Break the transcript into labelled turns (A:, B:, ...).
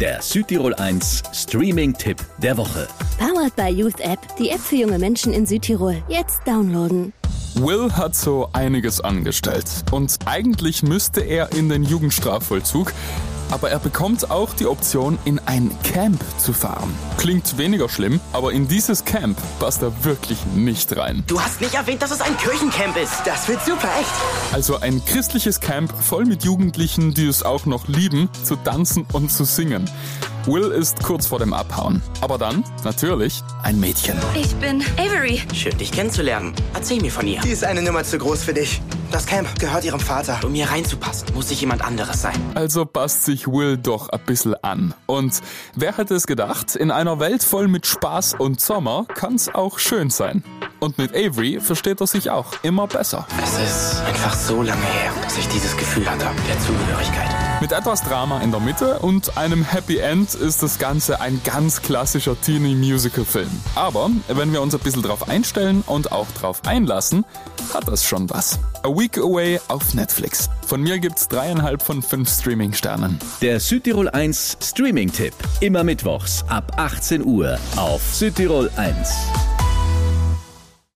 A: Der Südtirol 1 Streaming-Tipp der Woche.
B: Powered by Youth App, die App für junge Menschen in Südtirol. Jetzt downloaden.
C: Will hat so einiges angestellt und eigentlich müsste er in den Jugendstrafvollzug, aber er bekommt auch die Option, in ein Camp zu fahren. Klingt weniger schlimm, aber in dieses Camp passt er wirklich nicht rein.
D: Du hast nicht erwähnt, dass es ein Kirchencamp ist. Das wird super, echt.
C: Also ein christliches Camp voll mit Jugendlichen, die es auch noch lieben, zu tanzen und zu singen. Will ist kurz vor dem Abhauen. Aber dann, natürlich, ein Mädchen.
E: Ich bin Avery.
D: Schön, dich kennenzulernen. Erzähl mir von ihr.
F: Die ist eine Nummer zu groß für dich. Das Camp gehört ihrem Vater.
D: Um hier reinzupassen, muss ich jemand anderes sein.
C: Also passt sich Will doch ein bisschen an. Und wer hätte es gedacht, in einer Welt voll mit Spaß und Sommer kann's auch schön sein. Und mit Avery versteht er sich auch immer besser.
D: Es ist einfach so lange her, dass ich dieses Gefühl hatte, der Zugehörigkeit.
C: Mit etwas Drama in der Mitte und einem Happy End ist das Ganze ein ganz klassischer Teenie-Musical-Film. Aber wenn wir uns ein bisschen drauf einstellen und auch drauf einlassen, hat das schon was. A Week Away auf Netflix. Von mir gibt's dreieinhalb von fünf Streaming-Sternen.
A: Der Südtirol 1 Streaming-Tipp. Immer mittwochs ab 18 Uhr auf Südtirol 1.